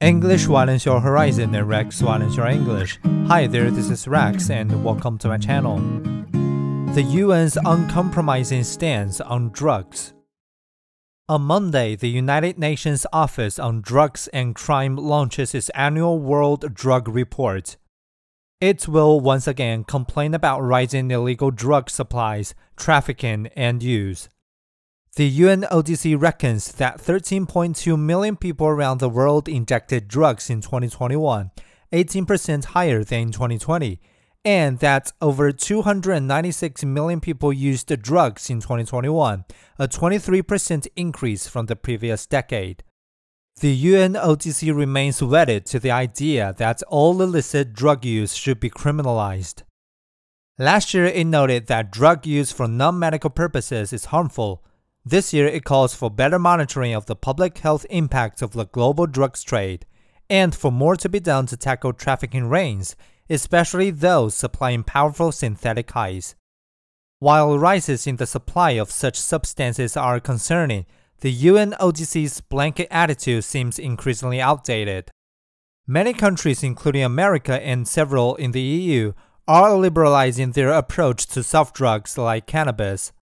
English widens your horizon and Rex widens your English. Hi there, this is Rex and welcome to my channel. The UN's uncompromising stance on drugs. On Monday, the United Nations Office on Drugs and Crime launches its annual World Drug Report. It will once again complain about rising illegal drug supplies, trafficking, and use. The UNODC reckons that 13.2 million people around the world injected drugs in 2021, 18% higher than in 2020, and that over 296 million people used drugs in 2021, a 23% increase from the previous decade. The UNODC remains wedded to the idea that all illicit drug use should be criminalized. Last year, it noted that drug use for non medical purposes is harmful this year, it calls for better monitoring of the public health impacts of the global drugs trade, and for more to be done to tackle trafficking rings, especially those supplying powerful synthetic highs. While rises in the supply of such substances are concerning, the UNODC's blanket attitude seems increasingly outdated. Many countries, including America and several in the EU, are liberalizing their approach to soft drugs like cannabis.